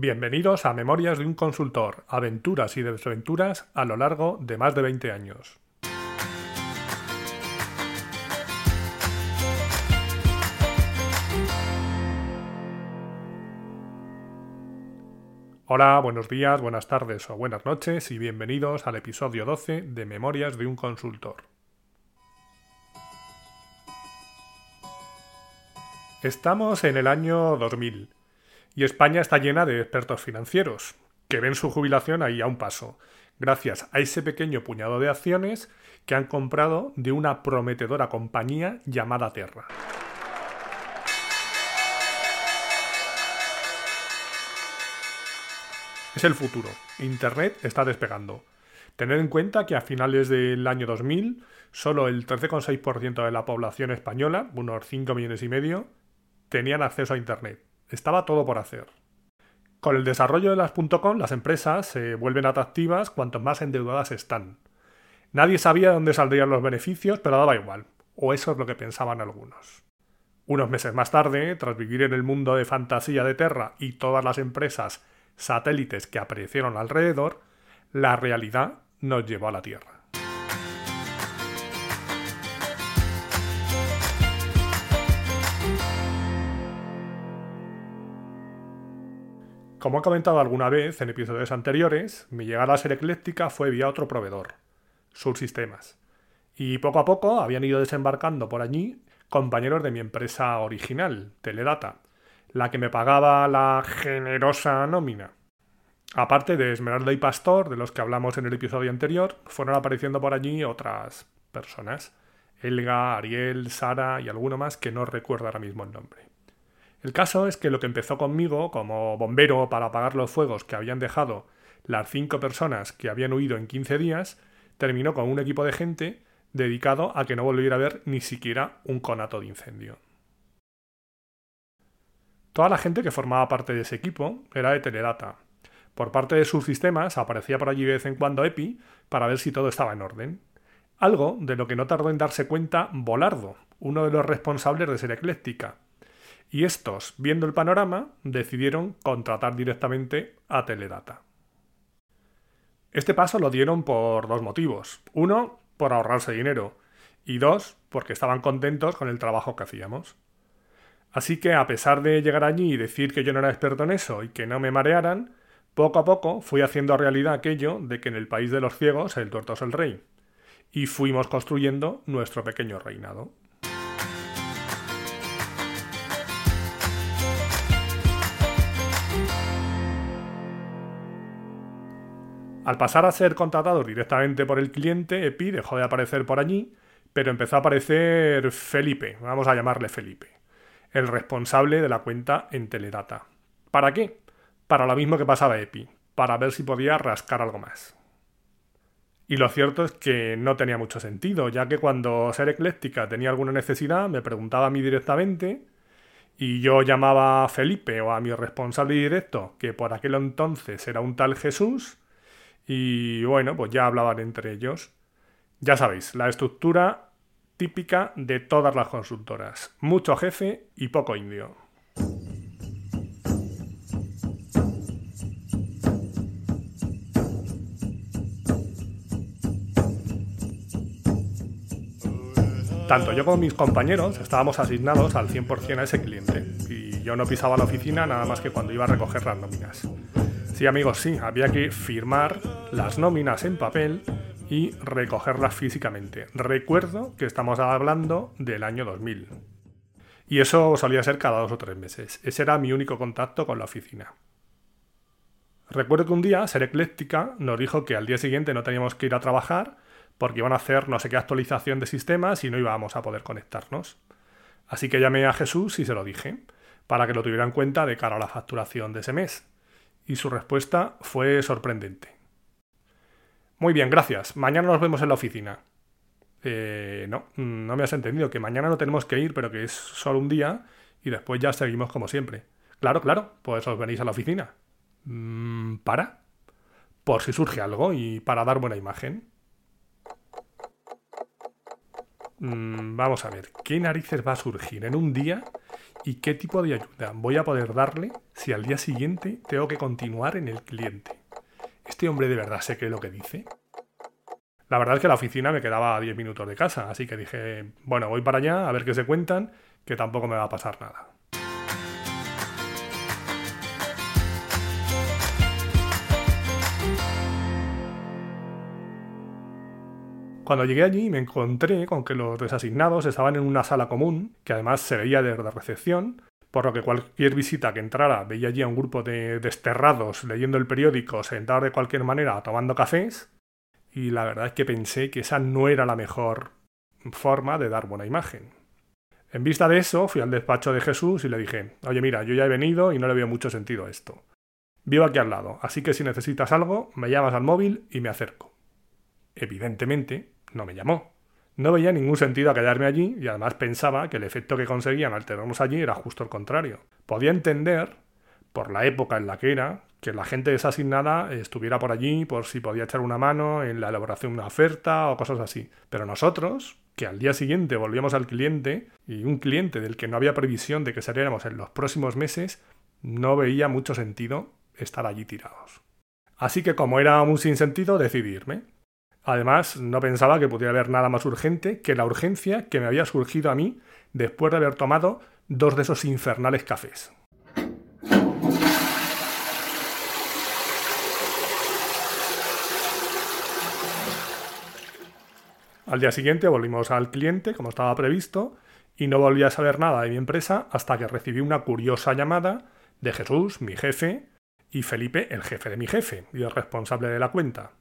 Bienvenidos a Memorias de un consultor, aventuras y desventuras a lo largo de más de 20 años. Hola, buenos días, buenas tardes o buenas noches y bienvenidos al episodio 12 de Memorias de un consultor. Estamos en el año 2000 y España está llena de expertos financieros, que ven su jubilación ahí a un paso, gracias a ese pequeño puñado de acciones que han comprado de una prometedora compañía llamada Terra. Es el futuro. Internet está despegando. Tener en cuenta que a finales del año 2000 solo el 13,6% de la población española, unos 5 millones y medio, tenían acceso a Internet estaba todo por hacer. Con el desarrollo de las .com, las empresas se vuelven atractivas cuanto más endeudadas están. Nadie sabía dónde saldrían los beneficios, pero daba igual, o eso es lo que pensaban algunos. Unos meses más tarde, tras vivir en el mundo de fantasía de Terra y todas las empresas satélites que aparecieron alrededor, la realidad nos llevó a la Tierra. Como he comentado alguna vez en episodios anteriores, mi llegada a ser ecléctica fue vía otro proveedor, Subsistemas. Y poco a poco habían ido desembarcando por allí compañeros de mi empresa original, Teledata, la que me pagaba la generosa nómina. Aparte de Esmeralda y Pastor, de los que hablamos en el episodio anterior, fueron apareciendo por allí otras personas. Elga, Ariel, Sara y alguno más que no recuerdo ahora mismo el nombre. El caso es que lo que empezó conmigo como bombero para apagar los fuegos que habían dejado las cinco personas que habían huido en 15 días, terminó con un equipo de gente dedicado a que no volviera a ver ni siquiera un conato de incendio. Toda la gente que formaba parte de ese equipo era de Teledata. Por parte de sus sistemas aparecía por allí de vez en cuando Epi para ver si todo estaba en orden. Algo de lo que no tardó en darse cuenta Volardo, uno de los responsables de ser ecléctica, y estos, viendo el panorama, decidieron contratar directamente a Teledata. Este paso lo dieron por dos motivos. Uno, por ahorrarse dinero. Y dos, porque estaban contentos con el trabajo que hacíamos. Así que a pesar de llegar allí y decir que yo no era experto en eso y que no me marearan, poco a poco fui haciendo realidad aquello de que en el país de los ciegos el tuerto es el rey. Y fuimos construyendo nuestro pequeño reinado. Al pasar a ser contratado directamente por el cliente, Epi dejó de aparecer por allí, pero empezó a aparecer Felipe, vamos a llamarle Felipe, el responsable de la cuenta en Teledata. ¿Para qué? Para lo mismo que pasaba Epi, para ver si podía rascar algo más. Y lo cierto es que no tenía mucho sentido, ya que cuando Ser Ecléctica tenía alguna necesidad, me preguntaba a mí directamente, y yo llamaba a Felipe o a mi responsable directo, que por aquel entonces era un tal Jesús, y bueno, pues ya hablaban entre ellos. Ya sabéis, la estructura típica de todas las consultoras. Mucho jefe y poco indio. Tanto yo como mis compañeros estábamos asignados al 100% a ese cliente y yo no pisaba la oficina nada más que cuando iba a recoger las nóminas. Sí, amigos, sí, había que firmar las nóminas en papel y recogerlas físicamente. Recuerdo que estamos hablando del año 2000. Y eso solía ser cada dos o tres meses. Ese era mi único contacto con la oficina. Recuerdo que un día Ser Ecléctica nos dijo que al día siguiente no teníamos que ir a trabajar porque iban a hacer no sé qué actualización de sistemas y no íbamos a poder conectarnos. Así que llamé a Jesús y se lo dije, para que lo tuviera en cuenta de cara a la facturación de ese mes y su respuesta fue sorprendente. Muy bien, gracias. Mañana nos vemos en la oficina. Eh, no, no me has entendido, que mañana no tenemos que ir, pero que es solo un día y después ya seguimos como siempre. Claro, claro, pues os venís a la oficina. Mm, ¿Para? Por si surge algo y para dar buena imagen. Mm, vamos a ver, ¿qué narices va a surgir en un día ¿Y qué tipo de ayuda voy a poder darle si al día siguiente tengo que continuar en el cliente? ¿Este hombre de verdad qué es lo que dice? La verdad es que la oficina me quedaba a 10 minutos de casa, así que dije, bueno, voy para allá a ver qué se cuentan, que tampoco me va a pasar nada. Cuando llegué allí me encontré con que los desasignados estaban en una sala común, que además se veía desde recepción, por lo que cualquier visita que entrara veía allí a un grupo de desterrados leyendo el periódico, sentados de cualquier manera tomando cafés, y la verdad es que pensé que esa no era la mejor forma de dar buena imagen. En vista de eso, fui al despacho de Jesús y le dije, oye mira, yo ya he venido y no le veo mucho sentido a esto. Vivo aquí al lado, así que si necesitas algo, me llamas al móvil y me acerco. Evidentemente, no me llamó. No veía ningún sentido a quedarme allí y además pensaba que el efecto que conseguían al tenernos allí era justo el contrario. Podía entender, por la época en la que era, que la gente desasignada estuviera por allí por si podía echar una mano en la elaboración de una oferta o cosas así. Pero nosotros, que al día siguiente volvíamos al cliente, y un cliente del que no había previsión de que saliéramos en los próximos meses, no veía mucho sentido estar allí tirados. Así que como era un sinsentido, decidí irme. Además, no pensaba que pudiera haber nada más urgente que la urgencia que me había surgido a mí después de haber tomado dos de esos infernales cafés. Al día siguiente volvimos al cliente, como estaba previsto, y no volví a saber nada de mi empresa hasta que recibí una curiosa llamada de Jesús, mi jefe, y Felipe, el jefe de mi jefe y el responsable de la cuenta.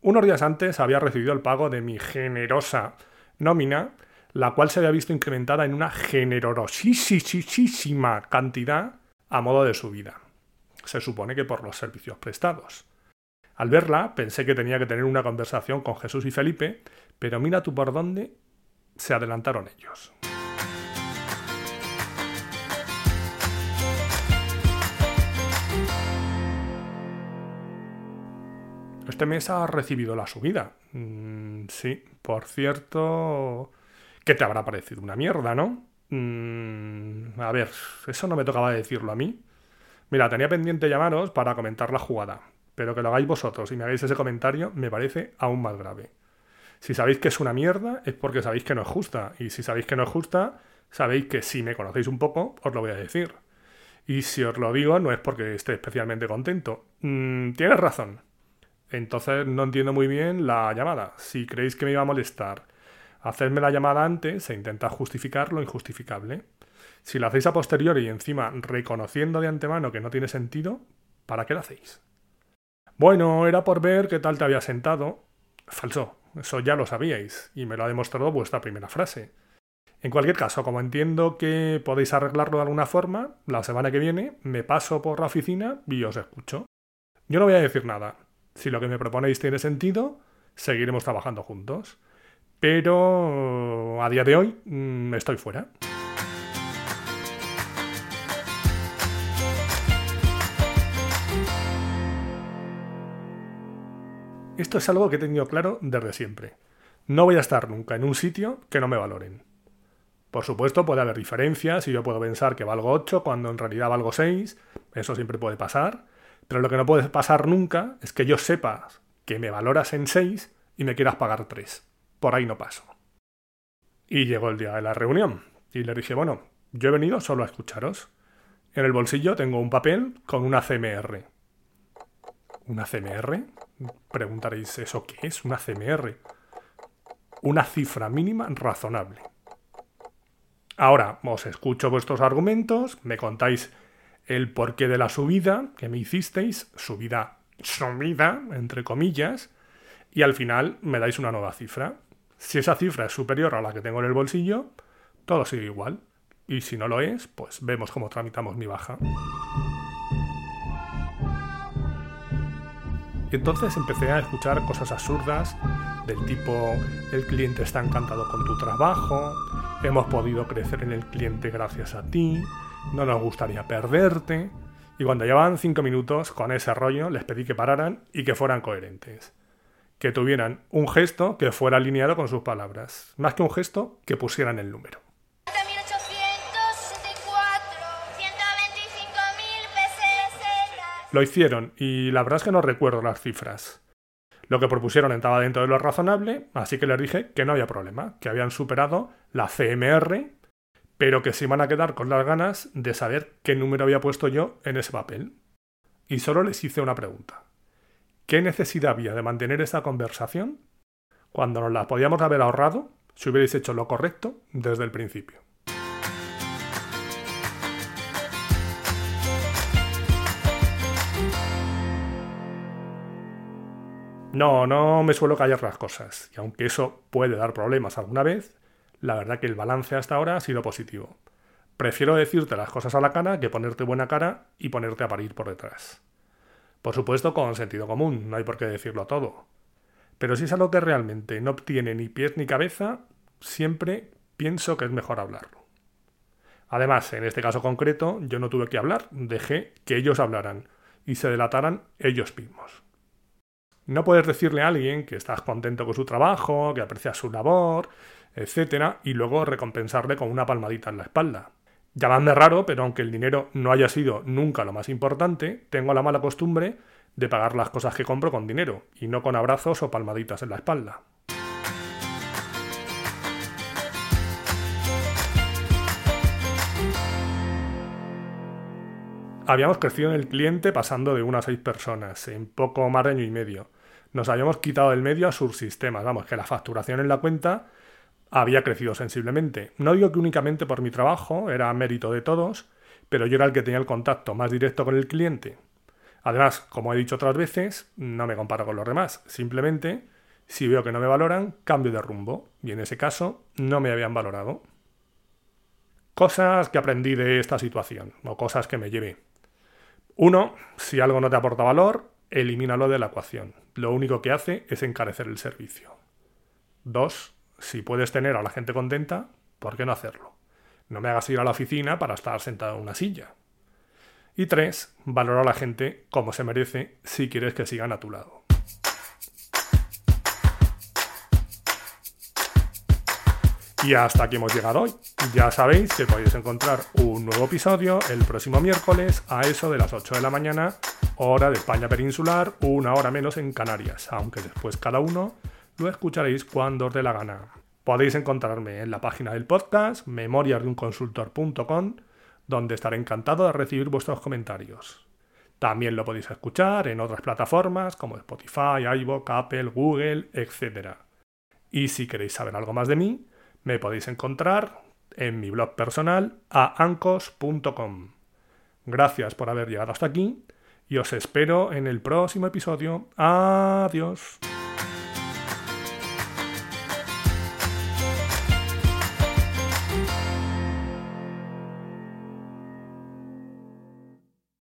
Unos días antes había recibido el pago de mi generosa nómina, la cual se había visto incrementada en una generosísima cantidad a modo de subida. Se supone que por los servicios prestados. Al verla, pensé que tenía que tener una conversación con Jesús y Felipe, pero mira tú por dónde se adelantaron ellos. Este mes ha recibido la subida. Mm, sí, por cierto, ¿qué te habrá parecido? Una mierda, ¿no? Mm, a ver, eso no me tocaba decirlo a mí. Mira, tenía pendiente llamaros para comentar la jugada, pero que lo hagáis vosotros y me hagáis ese comentario me parece aún más grave. Si sabéis que es una mierda es porque sabéis que no es justa, y si sabéis que no es justa, sabéis que si me conocéis un poco, os lo voy a decir. Y si os lo digo no es porque esté especialmente contento. Mm, tienes razón. Entonces no entiendo muy bien la llamada. Si creéis que me iba a molestar hacerme la llamada antes e intentar justificar lo injustificable. Si lo hacéis a posteriori y encima reconociendo de antemano que no tiene sentido, ¿para qué lo hacéis? Bueno, era por ver qué tal te había sentado. Falso, eso ya lo sabíais y me lo ha demostrado vuestra primera frase. En cualquier caso, como entiendo que podéis arreglarlo de alguna forma, la semana que viene me paso por la oficina y os escucho. Yo no voy a decir nada, si lo que me proponéis tiene sentido, seguiremos trabajando juntos. Pero a día de hoy mm, estoy fuera. Esto es algo que he tenido claro desde siempre. No voy a estar nunca en un sitio que no me valoren. Por supuesto, puede haber diferencias y yo puedo pensar que valgo 8 cuando en realidad valgo 6. Eso siempre puede pasar. Pero lo que no puede pasar nunca es que yo sepa que me valoras en 6 y me quieras pagar 3. Por ahí no paso. Y llegó el día de la reunión y le dije, bueno, yo he venido solo a escucharos. En el bolsillo tengo un papel con una CMR. ¿Una CMR? Preguntaréis, ¿eso qué es? Una CMR. Una cifra mínima razonable. Ahora os escucho vuestros argumentos, me contáis el porqué de la subida que me hicisteis, subida, subida, entre comillas, y al final me dais una nueva cifra. Si esa cifra es superior a la que tengo en el bolsillo, todo sigue igual. Y si no lo es, pues vemos cómo tramitamos mi baja. Y entonces empecé a escuchar cosas absurdas del tipo el cliente está encantado con tu trabajo, hemos podido crecer en el cliente gracias a ti, no nos gustaría perderte. Y cuando llevaban cinco minutos con ese rollo, les pedí que pararan y que fueran coherentes. Que tuvieran un gesto que fuera alineado con sus palabras. Más que un gesto, que pusieran el número. Lo hicieron y la verdad es que no recuerdo las cifras. Lo que propusieron estaba dentro de lo razonable, así que les dije que no había problema, que habían superado la CMR, pero que se iban a quedar con las ganas de saber qué número había puesto yo en ese papel. Y solo les hice una pregunta. ¿Qué necesidad había de mantener esa conversación cuando nos la podíamos haber ahorrado si hubierais hecho lo correcto desde el principio? No, no me suelo callar las cosas, y aunque eso puede dar problemas alguna vez, la verdad que el balance hasta ahora ha sido positivo. Prefiero decirte las cosas a la cara que ponerte buena cara y ponerte a parir por detrás. Por supuesto con sentido común, no hay por qué decirlo todo. Pero si es algo que realmente no obtiene ni pies ni cabeza, siempre pienso que es mejor hablarlo. Además, en este caso concreto, yo no tuve que hablar, dejé que ellos hablaran y se delataran ellos mismos. No puedes decirle a alguien que estás contento con su trabajo, que aprecias su labor, etcétera, y luego recompensarle con una palmadita en la espalda. Llamadme raro, pero aunque el dinero no haya sido nunca lo más importante, tengo la mala costumbre de pagar las cosas que compro con dinero, y no con abrazos o palmaditas en la espalda. Habíamos crecido en el cliente pasando de una a seis personas en poco más de año y medio nos habíamos quitado del medio a subsistemas. Vamos, que la facturación en la cuenta había crecido sensiblemente. No digo que únicamente por mi trabajo, era mérito de todos, pero yo era el que tenía el contacto más directo con el cliente. Además, como he dicho otras veces, no me comparo con los demás. Simplemente, si veo que no me valoran, cambio de rumbo. Y en ese caso, no me habían valorado. Cosas que aprendí de esta situación, o cosas que me llevé. Uno, si algo no te aporta valor, elimínalo de la ecuación. Lo único que hace es encarecer el servicio. Dos, si puedes tener a la gente contenta, ¿por qué no hacerlo? No me hagas ir a la oficina para estar sentado en una silla. Y tres, valora a la gente como se merece si quieres que sigan a tu lado. Y hasta aquí hemos llegado hoy. Ya sabéis que podéis encontrar un nuevo episodio el próximo miércoles a eso de las 8 de la mañana hora de España peninsular, una hora menos en Canarias, aunque después cada uno lo escucharéis cuando os dé la gana. Podéis encontrarme en la página del podcast memoriasdeunconsultor.com, donde estaré encantado de recibir vuestros comentarios. También lo podéis escuchar en otras plataformas como Spotify, iVoox, Apple, Google, etc. Y si queréis saber algo más de mí, me podéis encontrar en mi blog personal a ancos.com. Gracias por haber llegado hasta aquí y os espero en el próximo episodio. Adiós.